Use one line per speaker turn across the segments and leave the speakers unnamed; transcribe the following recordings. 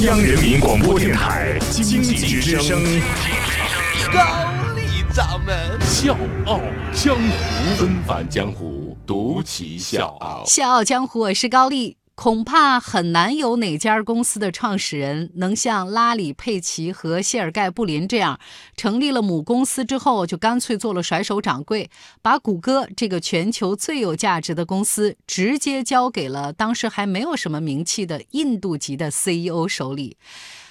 央人民广播电台经济之声，
高丽掌门
笑傲江湖，纷返江湖，独骑笑傲。
笑傲江湖，我是高丽。恐怕很难有哪家公司的创始人能像拉里·佩奇和谢尔盖·布林这样，成立了母公司之后就干脆做了甩手掌柜，把谷歌这个全球最有价值的公司直接交给了当时还没有什么名气的印度籍的 CEO 手里。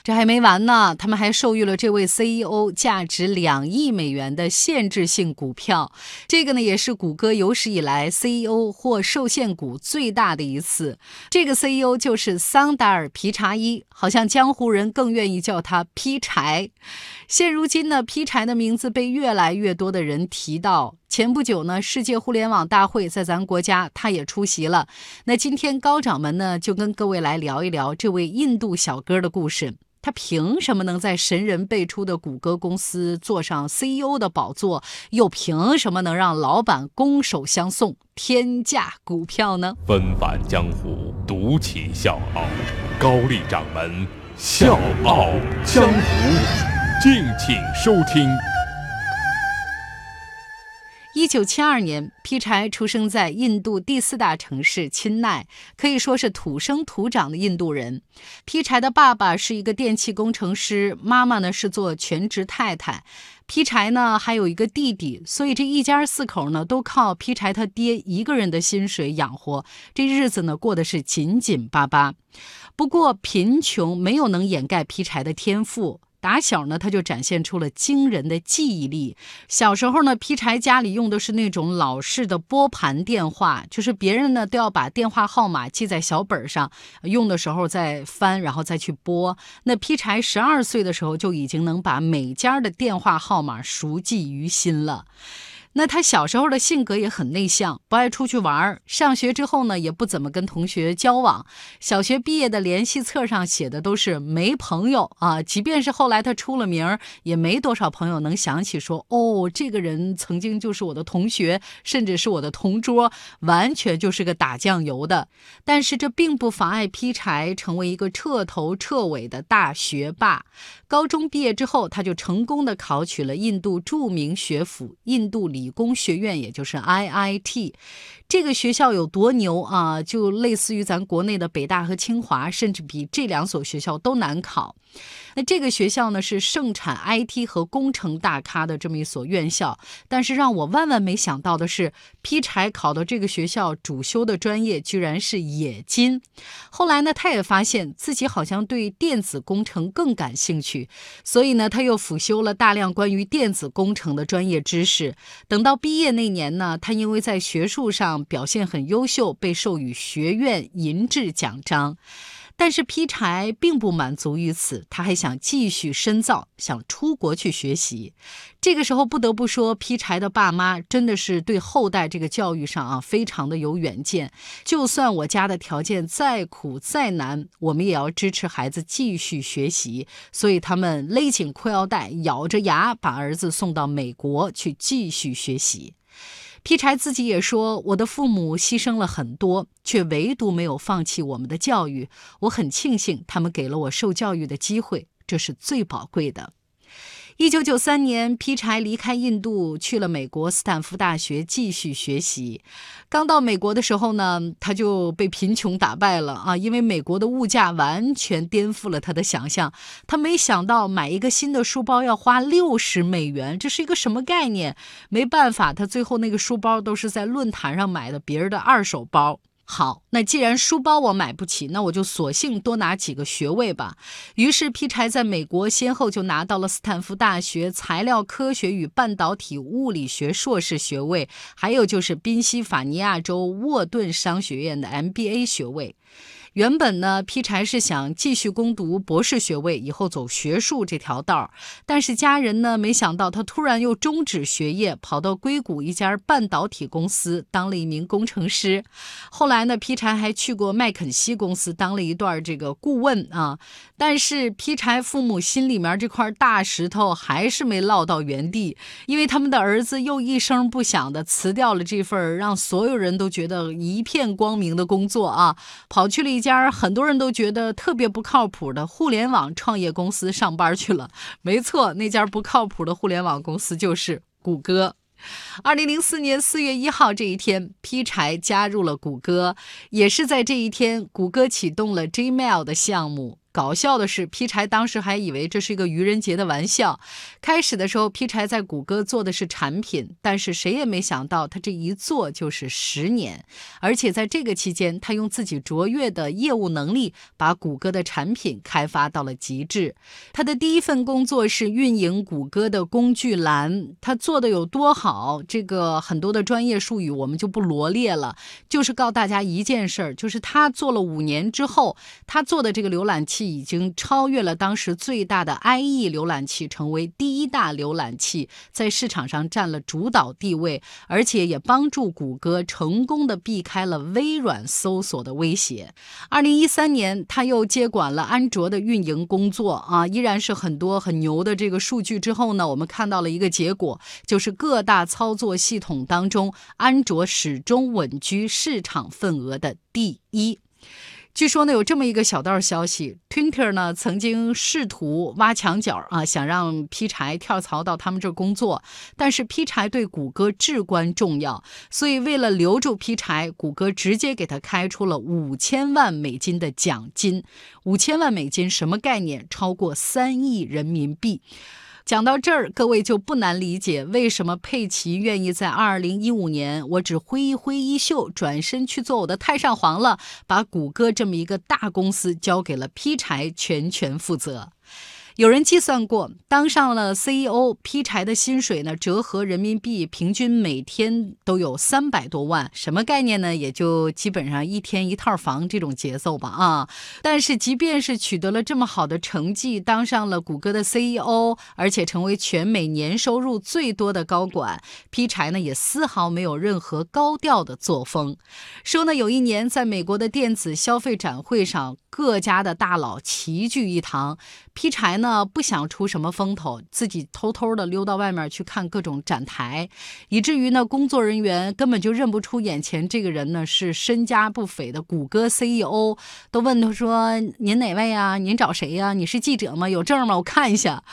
这还没完呢，他们还授予了这位 CEO 价值两亿美元的限制性股票。这个呢，也是谷歌有史以来 CEO 获受限股最大的一次。这个 CEO 就是桑达尔·皮查伊，好像江湖人更愿意叫他“劈柴”。现如今呢，劈柴的名字被越来越多的人提到。前不久呢，世界互联网大会在咱国家，他也出席了。那今天高掌门呢，就跟各位来聊一聊这位印度小哥的故事。他凭什么能在神人辈出的谷歌公司坐上 CEO 的宝座？又凭什么能让老板拱手相送天价股票呢？
纷繁江湖，独起笑傲。高丽掌门笑傲江湖，敬请收听。
一九七二年，劈柴出生在印度第四大城市钦奈，可以说是土生土长的印度人。劈柴的爸爸是一个电气工程师，妈妈呢是做全职太太。劈柴呢还有一个弟弟，所以这一家四口呢都靠劈柴他爹一个人的薪水养活，这日子呢过得是紧紧巴巴。不过贫穷没有能掩盖劈柴的天赋。打小呢，他就展现出了惊人的记忆力。小时候呢，劈柴家里用的是那种老式的拨盘电话，就是别人呢都要把电话号码记在小本上，用的时候再翻，然后再去拨。那劈柴十二岁的时候就已经能把每家的电话号码熟记于心了。那他小时候的性格也很内向，不爱出去玩儿。上学之后呢，也不怎么跟同学交往。小学毕业的联系册上写的都是没朋友啊。即便是后来他出了名，也没多少朋友能想起说哦，这个人曾经就是我的同学，甚至是我的同桌，完全就是个打酱油的。但是这并不妨碍劈柴成为一个彻头彻尾的大学霸。高中毕业之后，他就成功的考取了印度著名学府印度理。理工学院，也就是 IIT，这个学校有多牛啊？就类似于咱国内的北大和清华，甚至比这两所学校都难考。那这个学校呢，是盛产 IT 和工程大咖的这么一所院校。但是让我万万没想到的是，劈柴考到这个学校主修的专业居然是冶金。后来呢，他也发现自己好像对电子工程更感兴趣，所以呢，他又辅修了大量关于电子工程的专业知识。等到毕业那年呢，他因为在学术上表现很优秀，被授予学院银质奖章。但是劈柴并不满足于此，他还想继续深造，想出国去学习。这个时候不得不说，劈柴的爸妈真的是对后代这个教育上啊非常的有远见。就算我家的条件再苦再难，我们也要支持孩子继续学习。所以他们勒紧裤腰带，咬着牙把儿子送到美国去继续学习。劈柴自己也说：“我的父母牺牲了很多，却唯独没有放弃我们的教育。我很庆幸他们给了我受教育的机会，这是最宝贵的。”一九九三年，劈柴离开印度，去了美国斯坦福大学继续学习。刚到美国的时候呢，他就被贫穷打败了啊！因为美国的物价完全颠覆了他的想象。他没想到买一个新的书包要花六十美元，这是一个什么概念？没办法，他最后那个书包都是在论坛上买的别人的二手包。好，那既然书包我买不起，那我就索性多拿几个学位吧。于是劈柴在美国先后就拿到了斯坦福大学材料科学与半导体物理学硕士学位，还有就是宾夕法尼亚州沃顿商学院的 MBA 学位。原本呢，劈柴是想继续攻读博士学位，以后走学术这条道儿。但是家人呢，没想到他突然又终止学业，跑到硅谷一家半导体公司当了一名工程师。后来呢，劈柴还去过麦肯锡公司当了一段这个顾问啊。但是劈柴父母心里面这块大石头还是没落到原地，因为他们的儿子又一声不响的辞掉了这份让所有人都觉得一片光明的工作啊，跑去了一。家很多人都觉得特别不靠谱的互联网创业公司上班去了。没错，那家不靠谱的互联网公司就是谷歌。二零零四年四月一号这一天，劈柴加入了谷歌，也是在这一天，谷歌启动了 Gmail 的项目。搞笑的是，劈柴当时还以为这是一个愚人节的玩笑。开始的时候，劈柴在谷歌做的是产品，但是谁也没想到，他这一做就是十年。而且在这个期间，他用自己卓越的业务能力，把谷歌的产品开发到了极致。他的第一份工作是运营谷歌的工具栏，他做的有多好？这个很多的专业术语我们就不罗列了，就是告诉大家一件事儿，就是他做了五年之后，他做的这个浏览器。已经超越了当时最大的 IE 浏览器，成为第一大浏览器，在市场上占了主导地位，而且也帮助谷歌成功的避开了微软搜索的威胁。二零一三年，他又接管了安卓的运营工作啊，依然是很多很牛的这个数据。之后呢，我们看到了一个结果，就是各大操作系统当中，安卓始终稳居市场份额的第一。据说呢，有这么一个小道消息，Twitter 呢曾经试图挖墙脚啊，想让劈柴跳槽到他们这儿工作，但是劈柴对谷歌至关重要，所以为了留住劈柴，谷歌直接给他开出了五千万美金的奖金。五千万美金什么概念？超过三亿人民币。讲到这儿，各位就不难理解为什么佩奇愿意在二零一五年，我只挥一挥衣袖，转身去做我的太上皇了，把谷歌这么一个大公司交给了劈柴全权负责。有人计算过，当上了 CEO，劈柴的薪水呢，折合人民币平均每天都有三百多万，什么概念呢？也就基本上一天一套房这种节奏吧啊！但是即便是取得了这么好的成绩，当上了谷歌的 CEO，而且成为全美年收入最多的高管，劈柴呢也丝毫没有任何高调的作风。说呢，有一年在美国的电子消费展会上，各家的大佬齐聚一堂，劈柴。呢那不想出什么风头，自己偷偷的溜到外面去看各种展台，以至于呢工作人员根本就认不出眼前这个人呢是身家不菲的谷歌 CEO，都问他说：“您哪位啊？您找谁呀？你是记者吗？有证吗？我看一下。”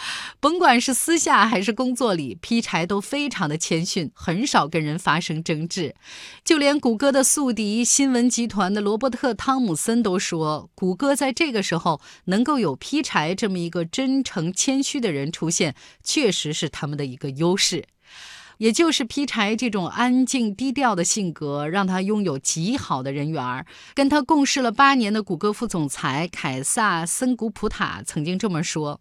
甭管是私下还是工作里，劈柴都非常的谦逊，很少跟人发生争执。就连谷歌的宿敌新闻集团的罗伯特汤姆森都说，谷歌在这个时候能够有劈柴这么一个。真诚谦虚的人出现，确实是他们的一个优势。也就是劈柴这种安静低调的性格，让他拥有极好的人缘。跟他共事了八年的谷歌副总裁凯撒森古普塔曾经这么说：“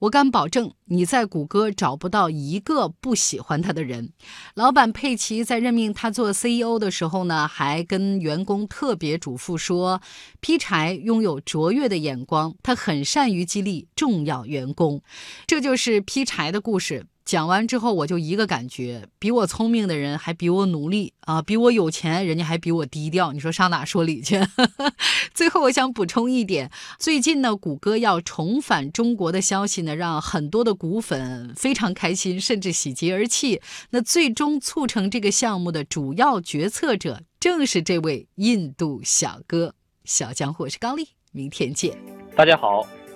我敢保证，你在谷歌找不到一个不喜欢他的人。”老板佩奇在任命他做 CEO 的时候呢，还跟员工特别嘱咐说：“劈柴拥有卓越的眼光，他很善于激励重要员工。”这就是劈柴的故事。讲完之后，我就一个感觉：比我聪明的人还比我努力啊，比我有钱，人家还比我低调。你说上哪说理去？最后，我想补充一点：最近呢，谷歌要重返中国的消息呢，让很多的股粉非常开心，甚至喜极而泣。那最终促成这个项目的主要决策者，正是这位印度小哥小江湖。我是高丽，明天见。
大家好。